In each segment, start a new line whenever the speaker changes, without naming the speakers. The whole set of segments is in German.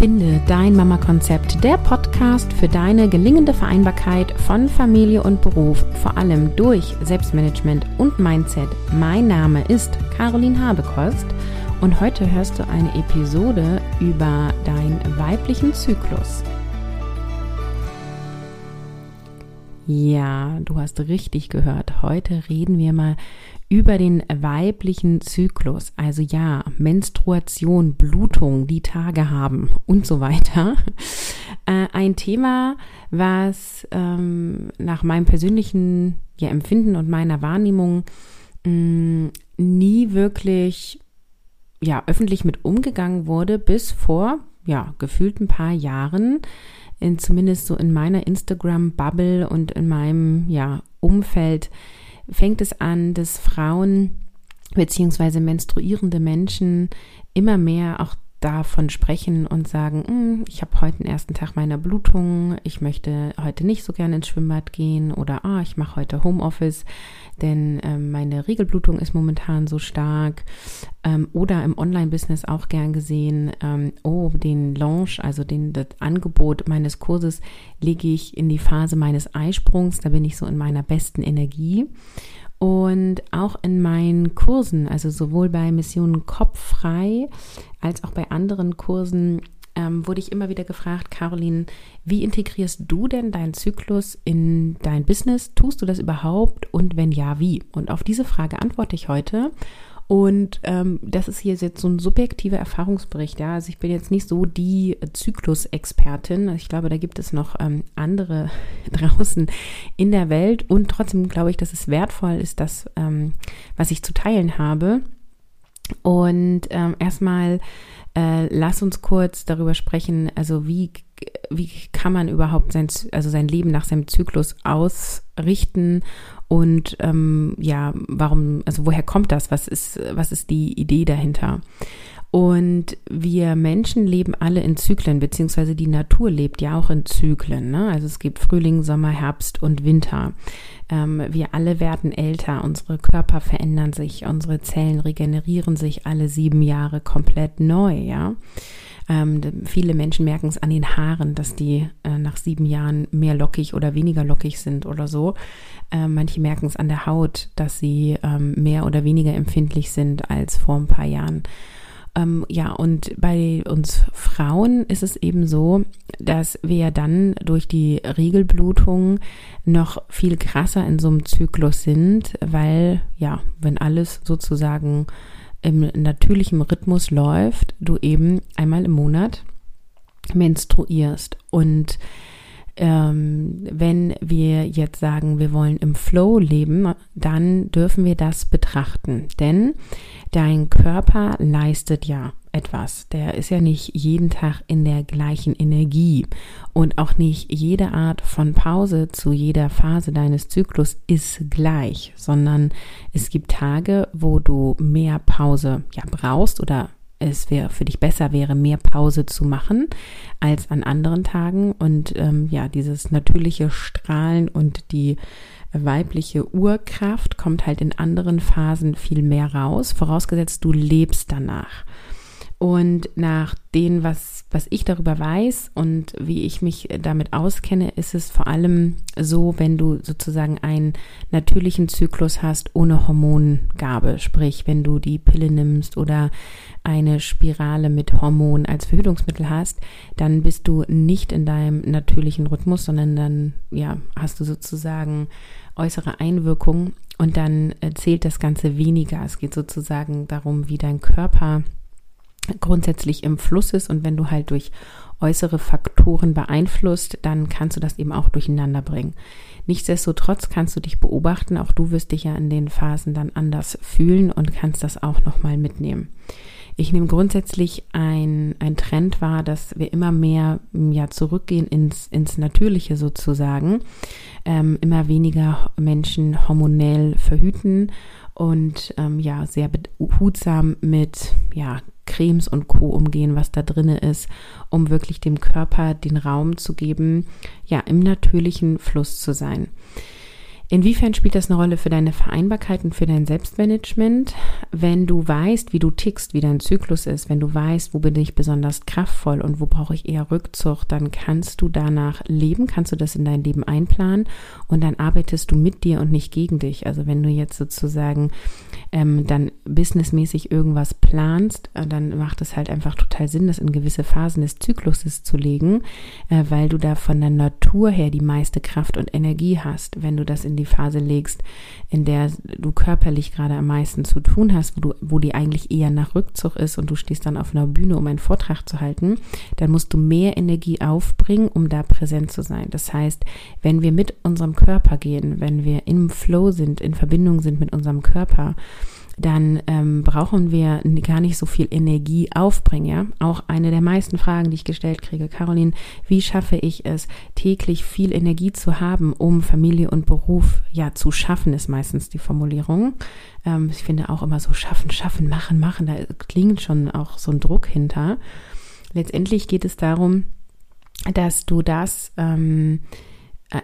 Finde dein Mama-Konzept, der Podcast für deine gelingende Vereinbarkeit von Familie und Beruf, vor allem durch Selbstmanagement und Mindset. Mein Name ist Caroline Habekost und heute hörst du eine Episode über deinen weiblichen Zyklus. Ja, du hast richtig gehört. Heute reden wir mal über den weiblichen Zyklus. Also ja, Menstruation, Blutung, die Tage haben und so weiter. Äh, ein Thema, was ähm, nach meinem persönlichen ja, Empfinden und meiner Wahrnehmung mh, mm, nie wirklich ja, öffentlich mit umgegangen wurde, bis vor ja, gefühlt ein paar Jahren in, zumindest so in meiner Instagram-Bubble und in meinem ja, Umfeld fängt es an, dass Frauen beziehungsweise menstruierende Menschen immer mehr auch davon sprechen und sagen, hm, ich habe heute den ersten Tag meiner Blutung, ich möchte heute nicht so gerne ins Schwimmbad gehen oder ah, ich mache heute Homeoffice, denn ähm, meine Regelblutung ist momentan so stark. Ähm, oder im Online-Business auch gern gesehen, ähm, oh, den Launch, also den, das Angebot meines Kurses lege ich in die Phase meines Eisprungs, da bin ich so in meiner besten Energie. Und auch in meinen Kursen, also sowohl bei Mission Kopffrei als auch bei anderen Kursen, ähm, wurde ich immer wieder gefragt, Caroline, wie integrierst du denn deinen Zyklus in dein Business? Tust du das überhaupt? Und wenn ja, wie? Und auf diese Frage antworte ich heute. Und ähm, das ist hier jetzt so ein subjektiver Erfahrungsbericht. Ja, also ich bin jetzt nicht so die Zyklusexpertin. Ich glaube, da gibt es noch ähm, andere draußen in der Welt. Und trotzdem glaube ich, dass es wertvoll ist, das, ähm, was ich zu teilen habe. Und ähm, erstmal äh, lass uns kurz darüber sprechen, also wie, wie kann man überhaupt sein, also sein Leben nach seinem Zyklus ausrichten und ähm, ja, warum, also woher kommt das? Was ist, was ist die Idee dahinter? Und wir Menschen leben alle in Zyklen, beziehungsweise die Natur lebt ja auch in Zyklen. Ne? Also es gibt Frühling, Sommer, Herbst und Winter. Ähm, wir alle werden älter, unsere Körper verändern sich, unsere Zellen regenerieren sich alle sieben Jahre komplett neu, ja. Ähm, viele Menschen merken es an den Haaren, dass die äh, nach sieben Jahren mehr lockig oder weniger lockig sind oder so. Äh, manche merken es an der Haut, dass sie ähm, mehr oder weniger empfindlich sind als vor ein paar Jahren. Ähm, ja, und bei uns Frauen ist es eben so, dass wir dann durch die Regelblutung noch viel krasser in so einem Zyklus sind, weil, ja, wenn alles sozusagen im natürlichen Rhythmus läuft, du eben einmal im Monat menstruierst. Und ähm, wenn wir jetzt sagen, wir wollen im Flow leben, dann dürfen wir das betrachten. Denn dein Körper leistet ja etwas. Der ist ja nicht jeden Tag in der gleichen Energie und auch nicht jede Art von Pause zu jeder Phase deines Zyklus ist gleich, sondern es gibt Tage, wo du mehr Pause ja brauchst oder es wäre für dich besser wäre, mehr Pause zu machen als an anderen Tagen. Und ähm, ja, dieses natürliche Strahlen und die weibliche Urkraft kommt halt in anderen Phasen viel mehr raus, vorausgesetzt du lebst danach. Und nach dem, was, was ich darüber weiß und wie ich mich damit auskenne, ist es vor allem so, wenn du sozusagen einen natürlichen Zyklus hast ohne Hormongabe. Sprich, wenn du die Pille nimmst oder eine Spirale mit Hormon als Verhütungsmittel hast, dann bist du nicht in deinem natürlichen Rhythmus, sondern dann, ja, hast du sozusagen äußere Einwirkungen und dann zählt das Ganze weniger. Es geht sozusagen darum, wie dein Körper grundsätzlich im Fluss ist und wenn du halt durch äußere Faktoren beeinflusst, dann kannst du das eben auch durcheinander bringen. Nichtsdestotrotz kannst du dich beobachten, auch du wirst dich ja in den Phasen dann anders fühlen und kannst das auch nochmal mitnehmen. Ich nehme grundsätzlich ein, ein Trend wahr, dass wir immer mehr ja, zurückgehen ins, ins Natürliche sozusagen, ähm, immer weniger Menschen hormonell verhüten und ähm, ja, sehr behutsam mit ja, Cremes und Co. umgehen, was da drin ist, um wirklich dem Körper den Raum zu geben, ja, im natürlichen Fluss zu sein. Inwiefern spielt das eine Rolle für deine Vereinbarkeit und für dein Selbstmanagement? Wenn du weißt, wie du tickst, wie dein Zyklus ist, wenn du weißt, wo bin ich besonders kraftvoll und wo brauche ich eher Rückzug, dann kannst du danach leben, kannst du das in dein Leben einplanen und dann arbeitest du mit dir und nicht gegen dich. Also wenn du jetzt sozusagen ähm, dann businessmäßig irgendwas planst, äh, dann macht es halt einfach total Sinn, das in gewisse Phasen des Zykluses zu legen, äh, weil du da von der Natur her die meiste Kraft und Energie hast. Wenn du das in die Phase legst, in der du körperlich gerade am meisten zu tun hast, wo du, wo die eigentlich eher nach Rückzug ist und du stehst dann auf einer Bühne, um einen Vortrag zu halten, dann musst du mehr Energie aufbringen, um da präsent zu sein. Das heißt, wenn wir mit unserem Körper gehen, wenn wir im Flow sind, in Verbindung sind mit unserem Körper, dann ähm, brauchen wir gar nicht so viel Energie aufbringen. Ja? Auch eine der meisten Fragen, die ich gestellt kriege, Caroline, wie schaffe ich es, täglich viel Energie zu haben, um Familie und Beruf ja zu schaffen, ist meistens die Formulierung. Ähm, ich finde auch immer so schaffen, schaffen, machen, machen, da klingt schon auch so ein Druck hinter. Letztendlich geht es darum, dass du das, ähm,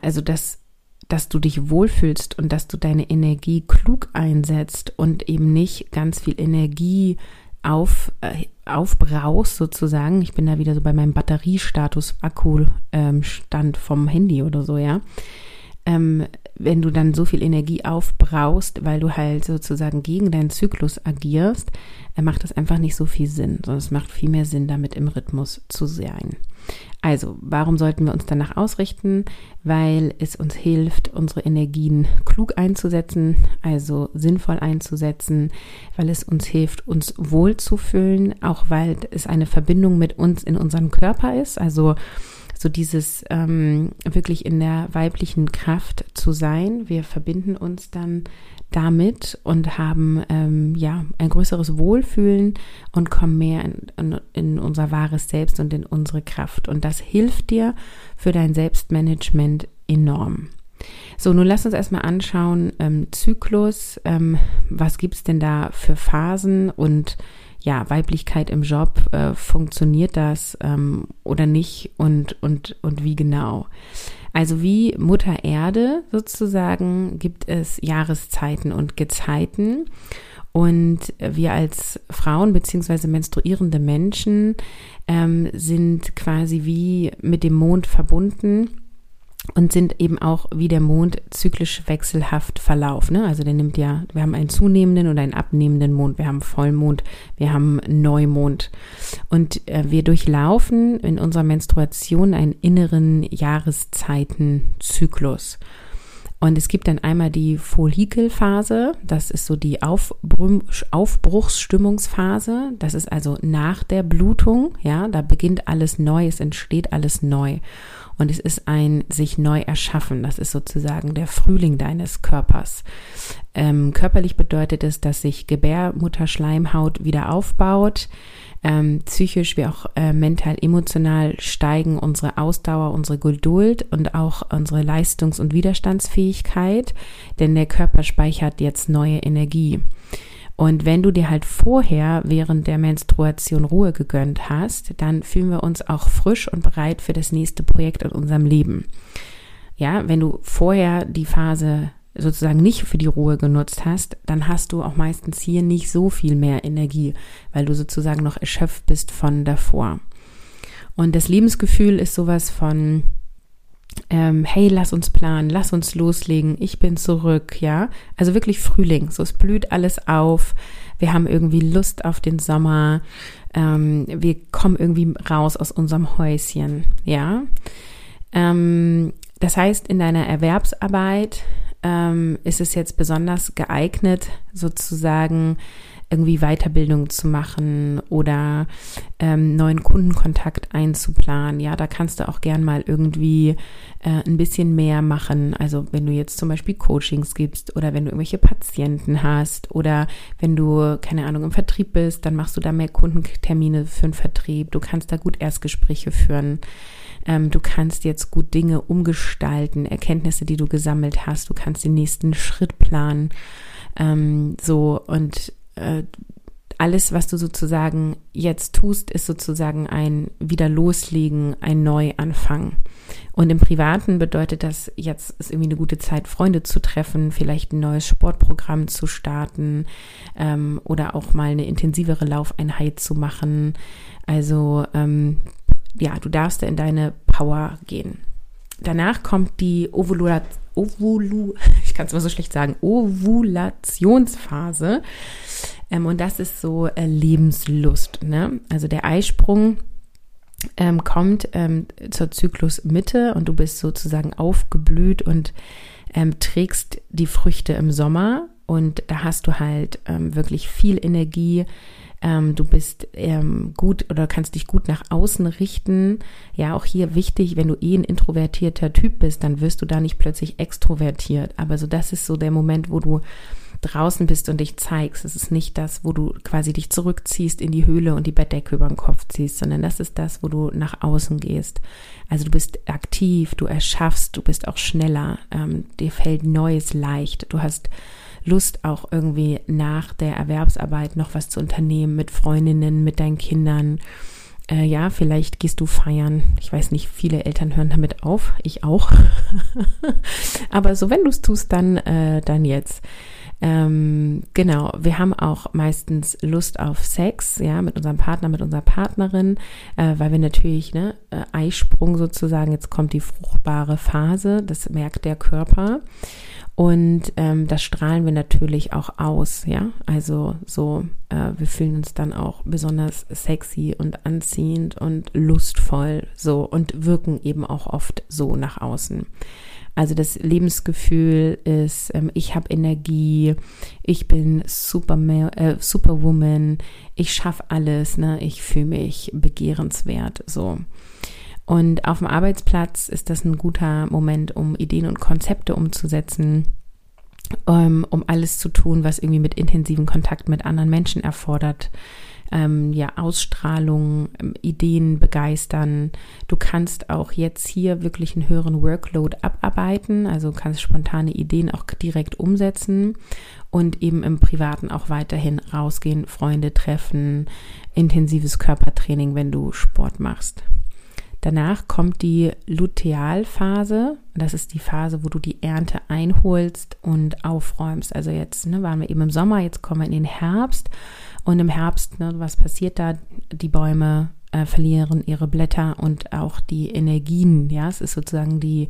also das dass du dich wohlfühlst und dass du deine Energie klug einsetzt und eben nicht ganz viel Energie auf, äh, aufbrauchst sozusagen. Ich bin da wieder so bei meinem Batteriestatus, Akkustand ähm, vom Handy oder so, ja. Ähm, wenn du dann so viel Energie aufbrauchst, weil du halt sozusagen gegen deinen Zyklus agierst, äh, macht das einfach nicht so viel Sinn, sondern es macht viel mehr Sinn, damit im Rhythmus zu sein. Also, warum sollten wir uns danach ausrichten? Weil es uns hilft, unsere Energien klug einzusetzen, also sinnvoll einzusetzen, weil es uns hilft, uns wohlzufühlen, auch weil es eine Verbindung mit uns in unserem Körper ist. Also so dieses ähm, wirklich in der weiblichen Kraft zu sein. Wir verbinden uns dann damit und haben ähm, ja ein größeres Wohlfühlen und kommen mehr in, in, in, unser wahres Selbst und in unsere Kraft. Und das hilft dir für dein Selbstmanagement enorm. So, nun lass uns erstmal anschauen, ähm, Zyklus, ähm, was gibt's denn da für Phasen und ja, Weiblichkeit im Job, äh, funktioniert das ähm, oder nicht und, und, und wie genau? Also wie Mutter Erde sozusagen gibt es Jahreszeiten und Gezeiten. Und wir als Frauen beziehungsweise menstruierende Menschen ähm, sind quasi wie mit dem Mond verbunden und sind eben auch wie der Mond zyklisch wechselhaft verlauf. Ne? Also der nimmt ja, wir haben einen zunehmenden und einen abnehmenden Mond, wir haben Vollmond, wir haben Neumond. Und äh, wir durchlaufen in unserer Menstruation einen inneren Jahreszeitenzyklus. Und es gibt dann einmal die Follikelphase, das ist so die Aufbruchsstimmungsphase, das ist also nach der Blutung, ja, da beginnt alles neu, es entsteht alles neu. Und es ist ein sich neu erschaffen. Das ist sozusagen der Frühling deines Körpers. Ähm, körperlich bedeutet es, dass sich Gebärmutterschleimhaut wieder aufbaut. Ähm, psychisch wie auch äh, mental, emotional steigen unsere Ausdauer, unsere Geduld und auch unsere Leistungs- und Widerstandsfähigkeit, denn der Körper speichert jetzt neue Energie. Und wenn du dir halt vorher während der Menstruation Ruhe gegönnt hast, dann fühlen wir uns auch frisch und bereit für das nächste Projekt in unserem Leben. Ja, wenn du vorher die Phase sozusagen nicht für die Ruhe genutzt hast, dann hast du auch meistens hier nicht so viel mehr Energie, weil du sozusagen noch erschöpft bist von davor. Und das Lebensgefühl ist sowas von, ähm, hey, lass uns planen, lass uns loslegen, ich bin zurück, ja. Also wirklich Frühling, so es blüht alles auf, wir haben irgendwie Lust auf den Sommer, ähm, wir kommen irgendwie raus aus unserem Häuschen, ja. Ähm, das heißt, in deiner Erwerbsarbeit ähm, ist es jetzt besonders geeignet, sozusagen irgendwie Weiterbildung zu machen oder ähm, neuen Kundenkontakt einzuplanen. Ja, da kannst du auch gern mal irgendwie äh, ein bisschen mehr machen. Also wenn du jetzt zum Beispiel Coachings gibst oder wenn du irgendwelche Patienten hast oder wenn du, keine Ahnung, im Vertrieb bist, dann machst du da mehr Kundentermine für den Vertrieb. Du kannst da gut Erstgespräche führen ähm, du kannst jetzt gut Dinge umgestalten, Erkenntnisse, die du gesammelt hast, du kannst den nächsten Schritt planen. Ähm, so und äh, alles, was du sozusagen jetzt tust, ist sozusagen ein wieder loslegen, ein Neuanfang. Und im Privaten bedeutet das, jetzt ist irgendwie eine gute Zeit, Freunde zu treffen, vielleicht ein neues Sportprogramm zu starten ähm, oder auch mal eine intensivere Laufeinheit zu machen. Also ähm, ja, du darfst da in deine Power gehen. Danach kommt die Ovulation. Ovulu, ich kann es immer so schlecht sagen, Ovulationsphase. Ähm, und das ist so äh, Lebenslust. Ne? Also der Eisprung ähm, kommt ähm, zur Zyklusmitte und du bist sozusagen aufgeblüht und ähm, trägst die Früchte im Sommer. Und da hast du halt ähm, wirklich viel Energie, ähm, du bist ähm, gut oder kannst dich gut nach außen richten. Ja, auch hier wichtig, wenn du eh ein introvertierter Typ bist, dann wirst du da nicht plötzlich extrovertiert. Aber so das ist so der Moment, wo du draußen bist und dich zeigst. Es ist nicht das, wo du quasi dich zurückziehst in die Höhle und die Bettdecke über den Kopf ziehst, sondern das ist das, wo du nach außen gehst. Also du bist aktiv, du erschaffst, du bist auch schneller, ähm, dir fällt Neues leicht, du hast Lust auch irgendwie nach der Erwerbsarbeit noch was zu unternehmen mit Freundinnen, mit deinen Kindern. Äh, ja, vielleicht gehst du feiern. Ich weiß nicht, viele Eltern hören damit auf. Ich auch. Aber so, wenn du es tust, dann, äh, dann jetzt. Ähm, genau, wir haben auch meistens Lust auf Sex, ja, mit unserem Partner, mit unserer Partnerin, äh, weil wir natürlich, ne, äh, Eisprung sozusagen, jetzt kommt die fruchtbare Phase, das merkt der Körper. Und ähm, das strahlen wir natürlich auch aus, ja. Also so, äh, wir fühlen uns dann auch besonders sexy und anziehend und lustvoll so und wirken eben auch oft so nach außen. Also das Lebensgefühl ist, ähm, ich habe Energie, ich bin Superman, äh, Superwoman, ich schaffe alles, ne? Ich fühle mich begehrenswert, so. Und auf dem Arbeitsplatz ist das ein guter Moment, um Ideen und Konzepte umzusetzen, um, ähm, um alles zu tun, was irgendwie mit intensiven Kontakt mit anderen Menschen erfordert. Ähm, ja, Ausstrahlung, ähm, Ideen begeistern. Du kannst auch jetzt hier wirklich einen höheren Workload abarbeiten, also kannst spontane Ideen auch direkt umsetzen und eben im Privaten auch weiterhin rausgehen, Freunde treffen, intensives Körpertraining, wenn du Sport machst. Danach kommt die Lutealphase. Das ist die Phase, wo du die Ernte einholst und aufräumst. Also jetzt ne, waren wir eben im Sommer, jetzt kommen wir in den Herbst. Und im Herbst, ne, was passiert da? Die Bäume äh, verlieren ihre Blätter und auch die Energien. Ja, es ist sozusagen die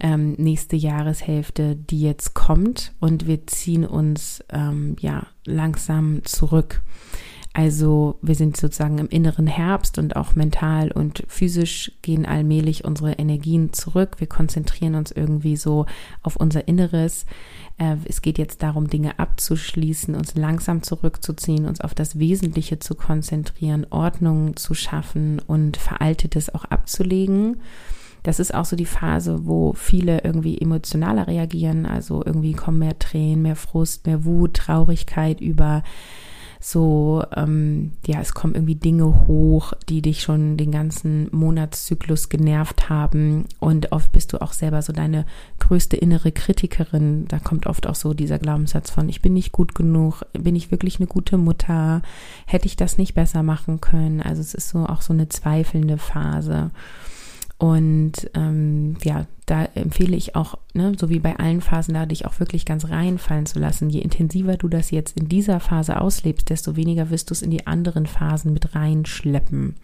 ähm, nächste Jahreshälfte, die jetzt kommt. Und wir ziehen uns ähm, ja langsam zurück. Also wir sind sozusagen im inneren Herbst und auch mental und physisch gehen allmählich unsere Energien zurück. Wir konzentrieren uns irgendwie so auf unser Inneres. Äh, es geht jetzt darum, Dinge abzuschließen, uns langsam zurückzuziehen, uns auf das Wesentliche zu konzentrieren, Ordnung zu schaffen und Veraltetes auch abzulegen. Das ist auch so die Phase, wo viele irgendwie emotionaler reagieren. Also irgendwie kommen mehr Tränen, mehr Frust, mehr Wut, Traurigkeit über so, ähm, ja, es kommen irgendwie Dinge hoch, die dich schon den ganzen Monatszyklus genervt haben. Und oft bist du auch selber so deine größte innere Kritikerin. Da kommt oft auch so dieser Glaubenssatz von, ich bin nicht gut genug, bin ich wirklich eine gute Mutter, hätte ich das nicht besser machen können. Also es ist so auch so eine zweifelnde Phase. Und ähm, ja, da empfehle ich auch, ne, so wie bei allen Phasen, da dich auch wirklich ganz reinfallen zu lassen. Je intensiver du das jetzt in dieser Phase auslebst, desto weniger wirst du es in die anderen Phasen mit reinschleppen.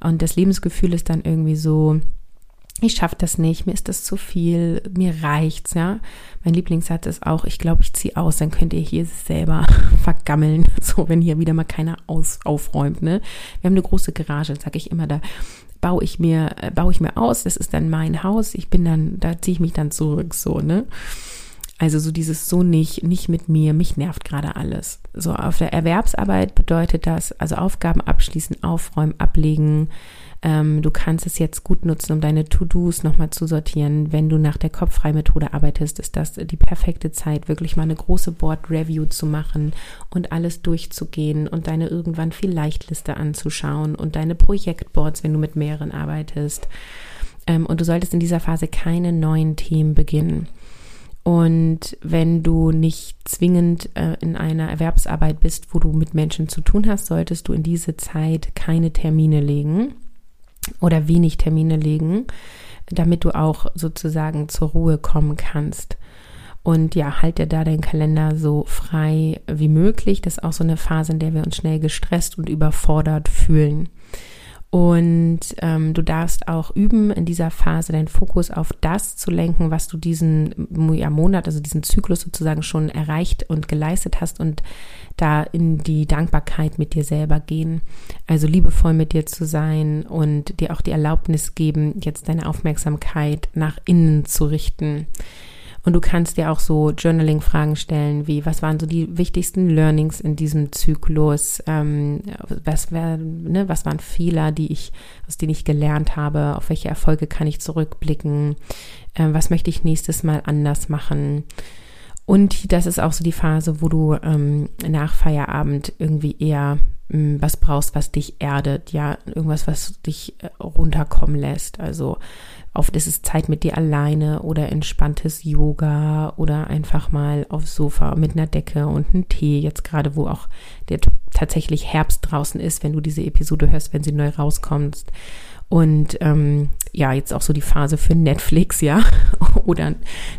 Und das Lebensgefühl ist dann irgendwie so, ich schaffe das nicht, mir ist das zu viel, mir reicht's, ja. Mein Lieblingssatz ist auch, ich glaube, ich ziehe aus, dann könnt ihr hier selber vergammeln, so wenn hier wieder mal keiner aus, aufräumt, ne. Wir haben eine große Garage, sage ich immer, da baue ich mir, äh, baue ich mir aus, das ist dann mein Haus, ich bin dann, da ziehe ich mich dann zurück, so, ne? Also so dieses so nicht, nicht mit mir, mich nervt gerade alles. So auf der Erwerbsarbeit bedeutet das, also Aufgaben abschließen, aufräumen, ablegen, ähm, du kannst es jetzt gut nutzen, um deine To-Dos nochmal zu sortieren. Wenn du nach der Kopffrei-Methode arbeitest, ist das die perfekte Zeit, wirklich mal eine große Board-Review zu machen und alles durchzugehen und deine irgendwann viel Leichtliste anzuschauen und deine Projektboards, wenn du mit mehreren arbeitest. Ähm, und du solltest in dieser Phase keine neuen Themen beginnen. Und wenn du nicht zwingend äh, in einer Erwerbsarbeit bist, wo du mit Menschen zu tun hast, solltest du in diese Zeit keine Termine legen oder wenig Termine legen, damit du auch sozusagen zur Ruhe kommen kannst. Und ja, halt dir da deinen Kalender so frei wie möglich. Das ist auch so eine Phase, in der wir uns schnell gestresst und überfordert fühlen. Und ähm, du darfst auch üben, in dieser Phase deinen Fokus auf das zu lenken, was du diesen ja, Monat, also diesen Zyklus sozusagen schon erreicht und geleistet hast und da in die Dankbarkeit mit dir selber gehen. Also liebevoll mit dir zu sein und dir auch die Erlaubnis geben, jetzt deine Aufmerksamkeit nach innen zu richten. Und du kannst dir auch so Journaling-Fragen stellen, wie was waren so die wichtigsten Learnings in diesem Zyklus? Ähm, was, wär, ne, was waren Fehler, die ich, aus denen ich gelernt habe? Auf welche Erfolge kann ich zurückblicken? Ähm, was möchte ich nächstes Mal anders machen? Und das ist auch so die Phase, wo du ähm, nach Feierabend irgendwie eher ähm, was brauchst, was dich erdet, ja, irgendwas, was dich äh, runterkommen lässt. Also Oft ist es Zeit mit dir alleine oder entspanntes Yoga oder einfach mal aufs Sofa mit einer Decke und einem Tee. Jetzt gerade, wo auch der tatsächlich Herbst draußen ist, wenn du diese Episode hörst, wenn sie neu rauskommst. Und ähm, ja, jetzt auch so die Phase für Netflix, ja. oder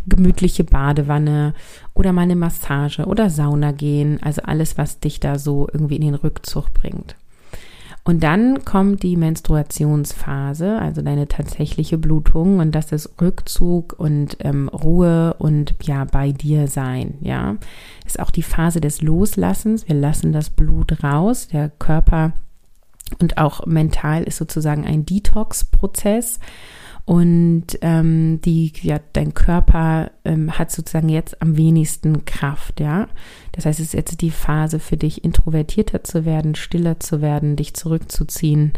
gemütliche Badewanne oder mal eine Massage oder Sauna gehen. Also alles, was dich da so irgendwie in den Rückzug bringt. Und dann kommt die Menstruationsphase, also deine tatsächliche Blutung und das ist Rückzug und ähm, Ruhe und ja bei dir sein, ja. Ist auch die Phase des Loslassens. Wir lassen das Blut raus, der Körper und auch mental ist sozusagen ein Detox-Prozess und ähm, die, ja, dein Körper ähm, hat sozusagen jetzt am wenigsten Kraft, ja. Das heißt, es ist jetzt die Phase für dich, introvertierter zu werden, stiller zu werden, dich zurückzuziehen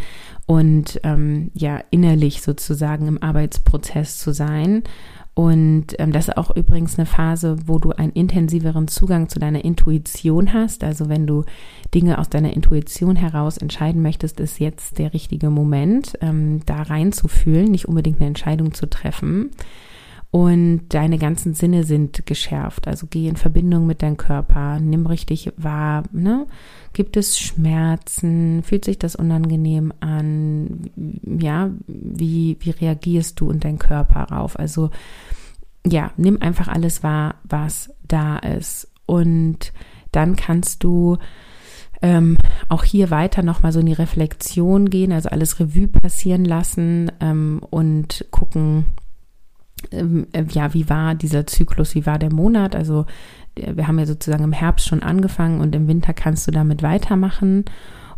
und ähm, ja, innerlich sozusagen im Arbeitsprozess zu sein und ähm, das ist auch übrigens eine Phase, wo du einen intensiveren Zugang zu deiner Intuition hast. Also wenn du Dinge aus deiner Intuition heraus entscheiden möchtest, ist jetzt der richtige Moment, ähm, da reinzufühlen, nicht unbedingt eine Entscheidung zu treffen. Und deine ganzen Sinne sind geschärft. Also geh in Verbindung mit deinem Körper, nimm richtig wahr, ne? Gibt es Schmerzen? Fühlt sich das unangenehm an? Ja, wie, wie reagierst du und dein Körper darauf? Also, ja, nimm einfach alles wahr, was da ist. Und dann kannst du ähm, auch hier weiter nochmal so in die Reflexion gehen, also alles Revue passieren lassen ähm, und gucken, ähm, ja, wie war dieser Zyklus, wie war der Monat? Also wir haben ja sozusagen im Herbst schon angefangen und im Winter kannst du damit weitermachen.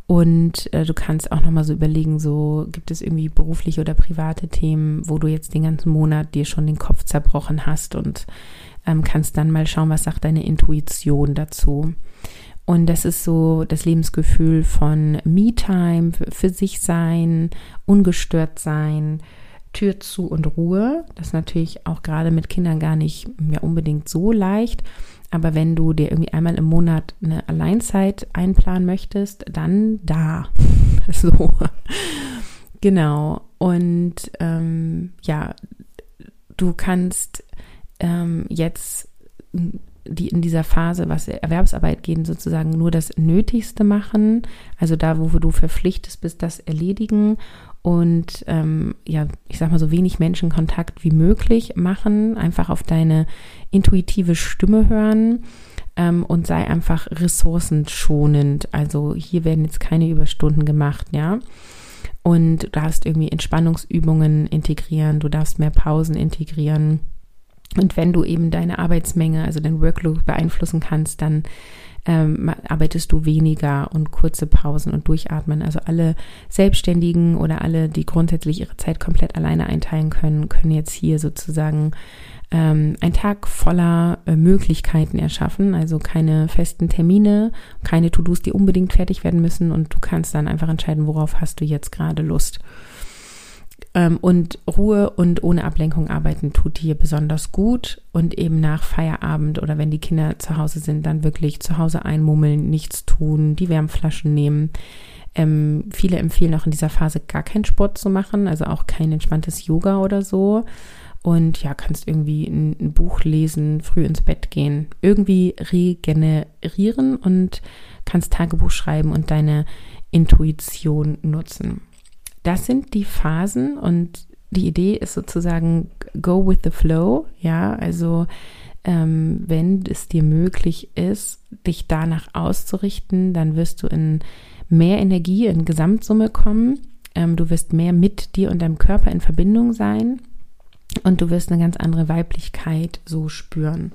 Und äh, du kannst auch nochmal so überlegen, so gibt es irgendwie berufliche oder private Themen, wo du jetzt den ganzen Monat dir schon den Kopf zerbrochen hast und ähm, kannst dann mal schauen, was sagt deine Intuition dazu. Und das ist so das Lebensgefühl von Me-Time, für sich sein, ungestört sein, Tür zu und Ruhe. Das ist natürlich auch gerade mit Kindern gar nicht mehr unbedingt so leicht. Aber wenn du dir irgendwie einmal im Monat eine Alleinzeit einplanen möchtest, dann da. so. Genau. Und ähm, ja, du kannst ähm, jetzt die in dieser Phase, was Erwerbsarbeit gehen, sozusagen nur das Nötigste machen. Also da, wo du verpflichtet bist, das erledigen und ähm, ja, ich sag mal so wenig Menschenkontakt wie möglich machen, einfach auf deine intuitive Stimme hören ähm, und sei einfach ressourcenschonend. Also hier werden jetzt keine Überstunden gemacht, ja. Und du darfst irgendwie Entspannungsübungen integrieren, du darfst mehr Pausen integrieren. Und wenn du eben deine Arbeitsmenge, also dein Workload beeinflussen kannst, dann ähm, arbeitest du weniger und kurze Pausen und durchatmen. Also alle Selbstständigen oder alle, die grundsätzlich ihre Zeit komplett alleine einteilen können, können jetzt hier sozusagen ähm, einen Tag voller äh, Möglichkeiten erschaffen. Also keine festen Termine, keine To-Dos, die unbedingt fertig werden müssen und du kannst dann einfach entscheiden, worauf hast du jetzt gerade Lust. Ähm, und Ruhe und ohne Ablenkung arbeiten tut hier besonders gut. Und eben nach Feierabend oder wenn die Kinder zu Hause sind, dann wirklich zu Hause einmummeln, nichts tun, die Wärmflaschen nehmen. Ähm, viele empfehlen auch in dieser Phase gar keinen Sport zu machen, also auch kein entspanntes Yoga oder so. und ja, kannst irgendwie ein, ein Buch lesen, früh ins Bett gehen, irgendwie regenerieren und kannst Tagebuch schreiben und deine Intuition nutzen. Das sind die Phasen und die Idee ist sozusagen go with the flow, ja, also ähm, wenn es dir möglich ist, dich danach auszurichten, dann wirst du in mehr Energie in Gesamtsumme kommen. Ähm, du wirst mehr mit dir und deinem Körper in Verbindung sein und du wirst eine ganz andere Weiblichkeit so spüren.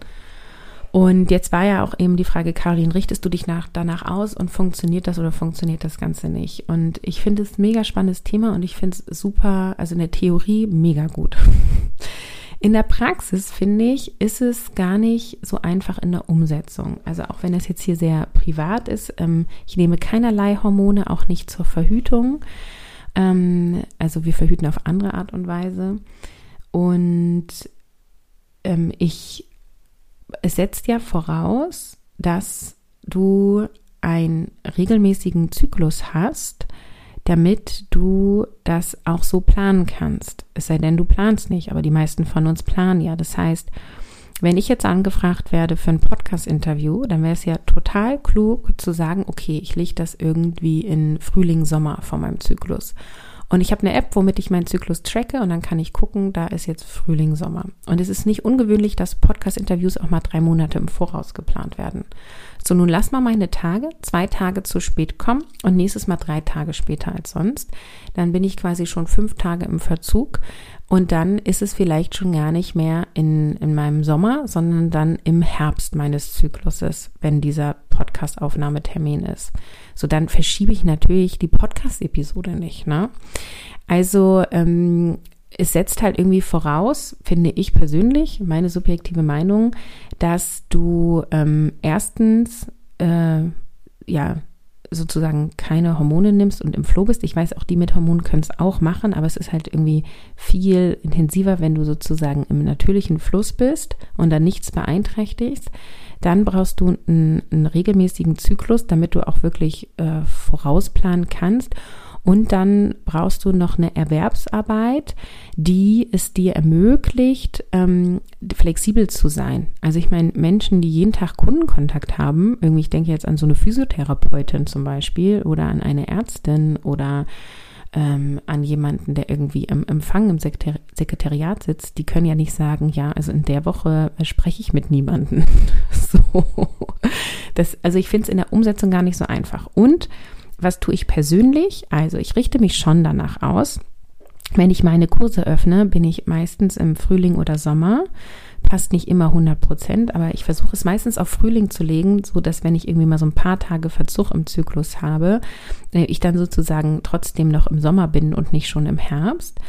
Und jetzt war ja auch eben die Frage, Karin, richtest du dich nach, danach aus und funktioniert das oder funktioniert das Ganze nicht? Und ich finde es mega spannendes Thema und ich finde es super, also in der Theorie mega gut. In der Praxis, finde ich, ist es gar nicht so einfach in der Umsetzung. Also auch wenn es jetzt hier sehr privat ist, ähm, ich nehme keinerlei Hormone, auch nicht zur Verhütung. Ähm, also wir verhüten auf andere Art und Weise. Und ähm, ich, es setzt ja voraus, dass du einen regelmäßigen Zyklus hast, damit du das auch so planen kannst. Es sei denn, du planst nicht, aber die meisten von uns planen ja. Das heißt, wenn ich jetzt angefragt werde für ein Podcast-Interview, dann wäre es ja total klug zu sagen, okay, ich lege das irgendwie in Frühling, Sommer vor meinem Zyklus. Und ich habe eine App, womit ich meinen Zyklus tracke und dann kann ich gucken, da ist jetzt Frühling, Sommer. Und es ist nicht ungewöhnlich, dass Podcast-Interviews auch mal drei Monate im Voraus geplant werden. So, nun lass mal meine Tage zwei Tage zu spät kommen und nächstes Mal drei Tage später als sonst. Dann bin ich quasi schon fünf Tage im Verzug und dann ist es vielleicht schon gar nicht mehr in, in meinem Sommer, sondern dann im Herbst meines Zykluses, wenn dieser Podcast-Aufnahmetermin ist. So, dann verschiebe ich natürlich die Podcast-Episode nicht, ne? Also, ähm, es setzt halt irgendwie voraus, finde ich persönlich, meine subjektive Meinung, dass du ähm, erstens äh, ja sozusagen keine Hormone nimmst und im Flow bist. Ich weiß, auch die mit Hormonen können es auch machen, aber es ist halt irgendwie viel intensiver, wenn du sozusagen im natürlichen Fluss bist und dann nichts beeinträchtigst. Dann brauchst du einen, einen regelmäßigen Zyklus, damit du auch wirklich äh, vorausplanen kannst. Und dann brauchst du noch eine Erwerbsarbeit, die es dir ermöglicht, ähm, flexibel zu sein. Also ich meine, Menschen, die jeden Tag Kundenkontakt haben, irgendwie, ich denke jetzt an so eine Physiotherapeutin zum Beispiel oder an eine Ärztin oder ähm, an jemanden, der irgendwie im Empfang im Sekretari Sekretariat sitzt, die können ja nicht sagen, ja, also in der Woche spreche ich mit niemandem. so. Das, also ich finde es in der Umsetzung gar nicht so einfach. Und was tue ich persönlich? Also ich richte mich schon danach aus. Wenn ich meine Kurse öffne, bin ich meistens im Frühling oder Sommer. Passt nicht immer 100 Prozent, aber ich versuche es meistens auf Frühling zu legen, so dass wenn ich irgendwie mal so ein paar Tage Verzug im Zyklus habe, äh, ich dann sozusagen trotzdem noch im Sommer bin und nicht schon im Herbst.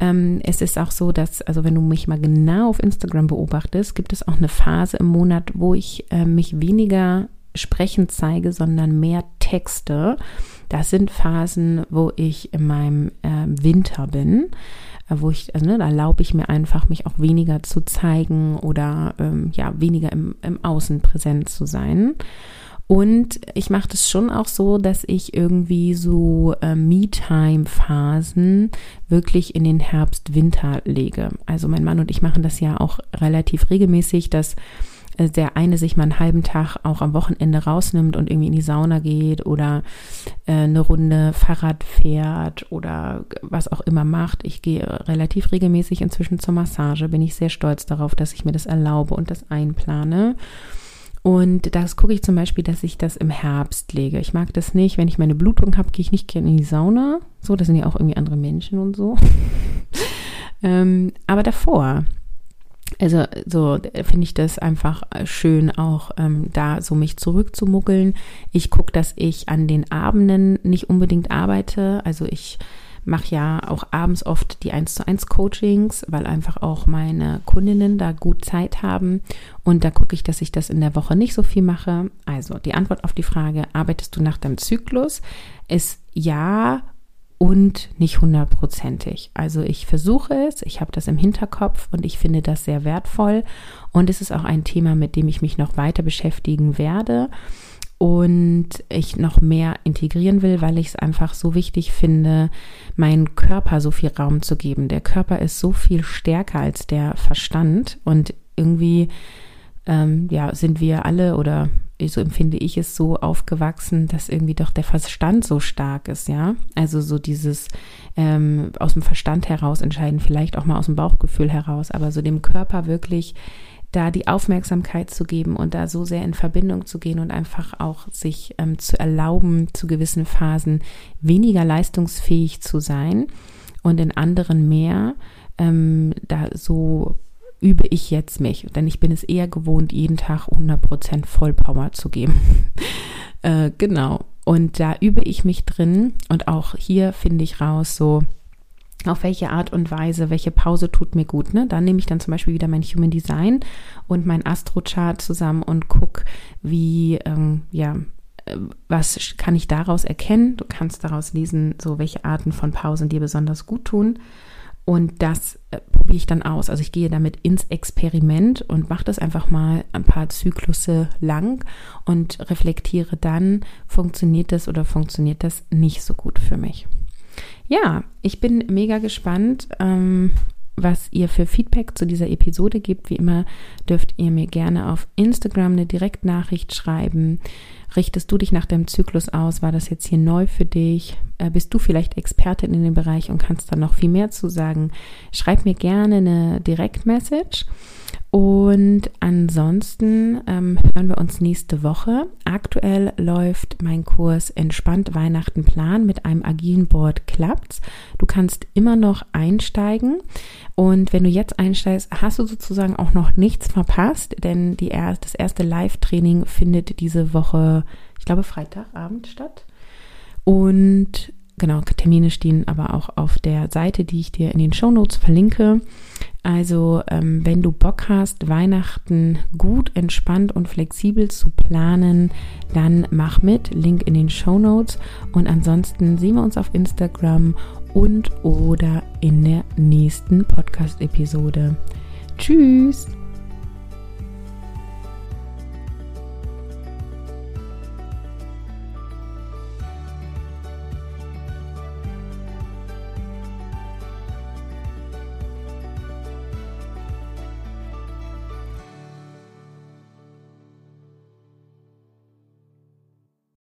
Ähm, es ist auch so, dass, also wenn du mich mal genau auf Instagram beobachtest, gibt es auch eine Phase im Monat, wo ich äh, mich weniger sprechend zeige, sondern mehr Texte. Das sind Phasen, wo ich in meinem äh, Winter bin, äh, wo ich, also ne, da erlaube ich mir einfach, mich auch weniger zu zeigen oder ähm, ja, weniger im, im Außen präsent zu sein. Und ich mache das schon auch so, dass ich irgendwie so äh, Me-Time-Phasen wirklich in den Herbst-Winter lege. Also mein Mann und ich machen das ja auch relativ regelmäßig, dass der eine sich mal einen halben Tag auch am Wochenende rausnimmt und irgendwie in die Sauna geht oder äh, eine Runde Fahrrad fährt oder was auch immer macht. Ich gehe relativ regelmäßig inzwischen zur Massage, bin ich sehr stolz darauf, dass ich mir das erlaube und das einplane. Und das gucke ich zum Beispiel, dass ich das im Herbst lege. Ich mag das nicht. Wenn ich meine Blutung habe, gehe ich nicht gerne in die Sauna. So, das sind ja auch irgendwie andere Menschen und so. ähm, aber davor, also so finde ich das einfach schön, auch ähm, da so mich zurückzumuggeln. Ich gucke, dass ich an den Abenden nicht unbedingt arbeite. Also ich mache ja auch abends oft die 1 zu 1 Coachings, weil einfach auch meine Kundinnen da gut Zeit haben. Und da gucke ich, dass ich das in der Woche nicht so viel mache. Also die Antwort auf die Frage, arbeitest du nach deinem Zyklus, ist ja und nicht hundertprozentig. Also ich versuche es, ich habe das im Hinterkopf und ich finde das sehr wertvoll und es ist auch ein Thema, mit dem ich mich noch weiter beschäftigen werde. und ich noch mehr integrieren will, weil ich es einfach so wichtig finde, meinen Körper so viel Raum zu geben. Der Körper ist so viel stärker als der Verstand und irgendwie ähm, ja, sind wir alle oder so empfinde ich es so aufgewachsen, dass irgendwie doch der Verstand so stark ist, ja. Also so dieses ähm, aus dem Verstand heraus entscheiden, vielleicht auch mal aus dem Bauchgefühl heraus, aber so dem Körper wirklich da die Aufmerksamkeit zu geben und da so sehr in Verbindung zu gehen und einfach auch sich ähm, zu erlauben, zu gewissen Phasen weniger leistungsfähig zu sein und in anderen mehr, ähm, da so übe ich jetzt mich, denn ich bin es eher gewohnt, jeden Tag 100% Vollpower zu geben. äh, genau. Und da übe ich mich drin und auch hier finde ich raus, so, auf welche Art und Weise, welche Pause tut mir gut. Ne? Da nehme ich dann zum Beispiel wieder mein Human Design und mein Astro-Chart zusammen und gucke, wie, ähm, ja, äh, was kann ich daraus erkennen? Du kannst daraus lesen, so welche Arten von Pausen dir besonders gut tun. Und das äh, probiere ich dann aus. Also ich gehe damit ins Experiment und mache das einfach mal ein paar Zyklusse lang und reflektiere dann, funktioniert das oder funktioniert das nicht so gut für mich. Ja, ich bin mega gespannt, ähm, was ihr für Feedback zu dieser Episode gibt. Wie immer dürft ihr mir gerne auf Instagram eine Direktnachricht schreiben. Richtest du dich nach deinem Zyklus aus? War das jetzt hier neu für dich? Äh, bist du vielleicht Expertin in dem Bereich und kannst da noch viel mehr zu sagen? Schreib mir gerne eine Direktmessage. Und ansonsten ähm, hören wir uns nächste Woche. Aktuell läuft mein Kurs Entspannt Weihnachten Plan mit einem agilen Board klappt's. Du kannst immer noch einsteigen und wenn du jetzt einsteigst, hast du sozusagen auch noch nichts verpasst, denn die er das erste Live-Training findet diese Woche, ich glaube Freitagabend statt. Und genau, Termine stehen aber auch auf der Seite, die ich dir in den Show Notes verlinke. Also, ähm, wenn du Bock hast, Weihnachten gut, entspannt und flexibel zu planen, dann mach mit. Link in den Show Notes. Und ansonsten sehen wir uns auf Instagram und oder in der nächsten Podcast-Episode. Tschüss!